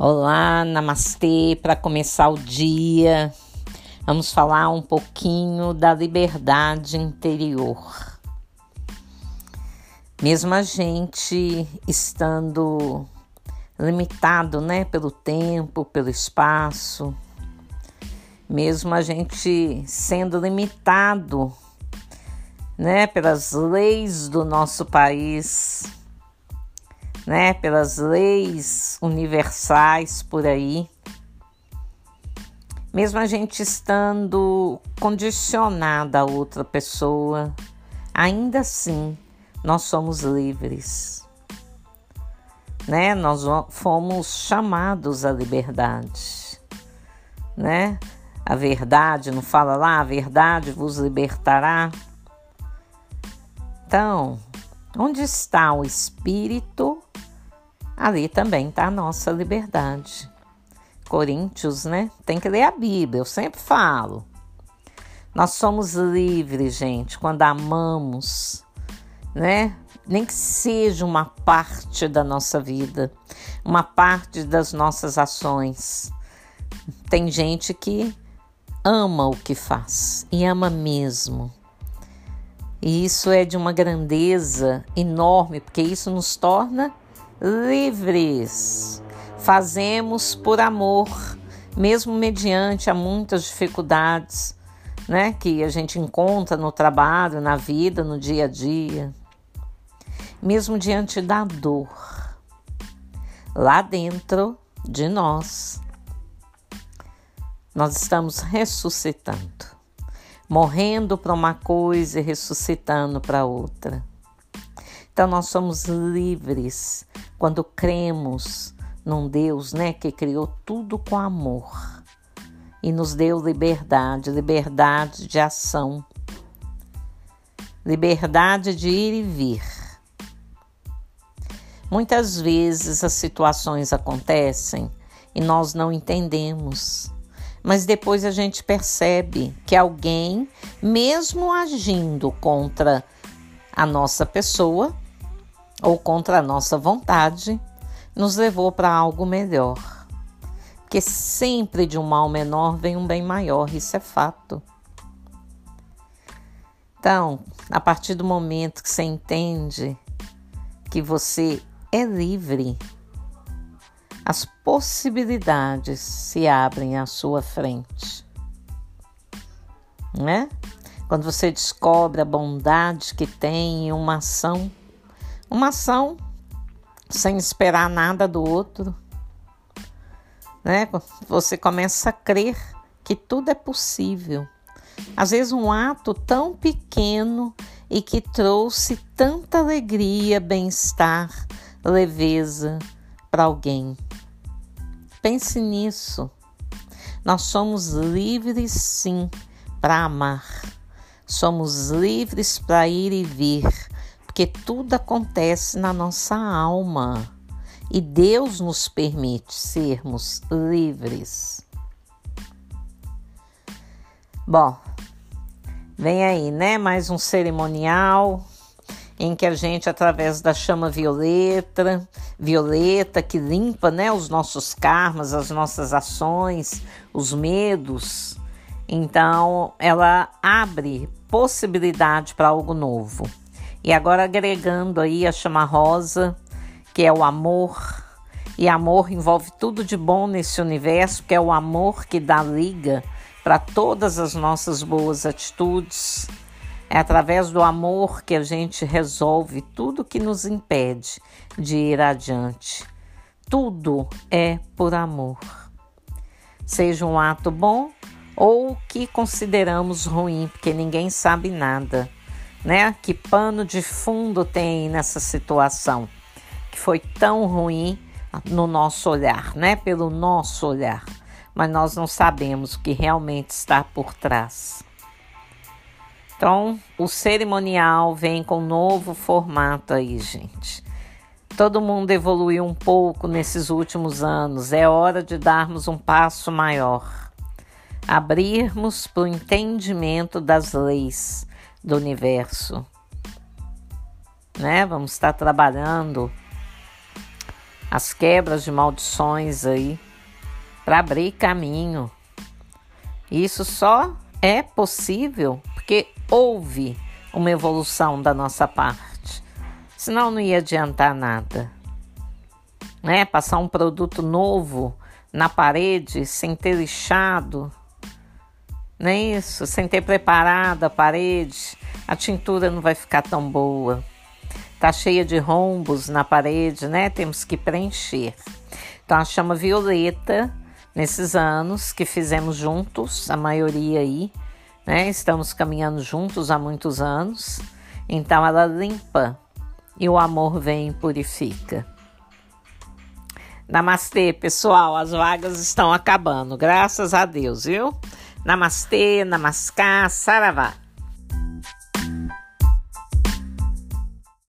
Olá, namastê. Para começar o dia, vamos falar um pouquinho da liberdade interior. Mesmo a gente estando limitado, né, pelo tempo, pelo espaço, mesmo a gente sendo limitado, né, pelas leis do nosso país, né, pelas leis universais por aí. Mesmo a gente estando condicionada a outra pessoa, ainda assim nós somos livres. Né? Nós fomos chamados à liberdade, né? A verdade, não fala lá, a verdade vos libertará. Então, onde está o espírito, ali também está a nossa liberdade. Coríntios, né? Tem que ler a Bíblia, eu sempre falo. Nós somos livres, gente, quando amamos, né? Nem que seja uma parte da nossa vida, uma parte das nossas ações. Tem gente que ama o que faz e ama mesmo. E isso é de uma grandeza enorme, porque isso nos torna livres. Fazemos por amor, mesmo mediante a muitas dificuldades, né, que a gente encontra no trabalho, na vida, no dia a dia. Mesmo diante da dor, lá dentro de nós, nós estamos ressuscitando, morrendo para uma coisa e ressuscitando para outra. Então nós somos livres quando cremos num Deus, né, que criou tudo com amor e nos deu liberdade, liberdade de ação, liberdade de ir e vir. Muitas vezes as situações acontecem e nós não entendemos, mas depois a gente percebe que alguém, mesmo agindo contra a nossa pessoa, ou contra a nossa vontade, nos levou para algo melhor. Porque sempre de um mal menor vem um bem maior, isso é fato. Então, a partir do momento que você entende que você é livre, as possibilidades se abrem à sua frente. Né? Quando você descobre a bondade que tem em uma ação, uma ação sem esperar nada do outro. Né? Você começa a crer que tudo é possível. Às vezes, um ato tão pequeno e que trouxe tanta alegria, bem-estar, leveza para alguém. Pense nisso. Nós somos livres, sim, para amar. Somos livres para ir e vir porque tudo acontece na nossa alma e Deus nos permite sermos livres. Bom, vem aí, né? Mais um cerimonial em que a gente, através da chama violeta, violeta que limpa, né, os nossos karmas, as nossas ações, os medos, então ela abre possibilidade para algo novo. E agora agregando aí a chama rosa, que é o amor. E amor envolve tudo de bom nesse universo, que é o amor que dá liga para todas as nossas boas atitudes. É através do amor que a gente resolve tudo que nos impede de ir adiante. Tudo é por amor. Seja um ato bom ou que consideramos ruim, porque ninguém sabe nada né? Que pano de fundo tem nessa situação que foi tão ruim no nosso olhar, né? Pelo nosso olhar, mas nós não sabemos o que realmente está por trás. Então, o cerimonial vem com um novo formato aí, gente. Todo mundo evoluiu um pouco nesses últimos anos. É hora de darmos um passo maior. Abrirmos para o entendimento das leis do universo. Né? Vamos estar trabalhando as quebras de maldições aí, para abrir caminho. Isso só é possível porque houve uma evolução da nossa parte. Senão não ia adiantar nada. Né? Passar um produto novo na parede sem ter lixado, não é isso? Sem ter preparado a parede, a tintura não vai ficar tão boa. Tá cheia de rombos na parede, né? Temos que preencher. Então a chama violeta nesses anos que fizemos juntos, a maioria aí, né? Estamos caminhando juntos há muitos anos. Então ela limpa e o amor vem e purifica. Namastê, pessoal. As vagas estão acabando, graças a Deus, viu? Namastê, namaskar, saravá.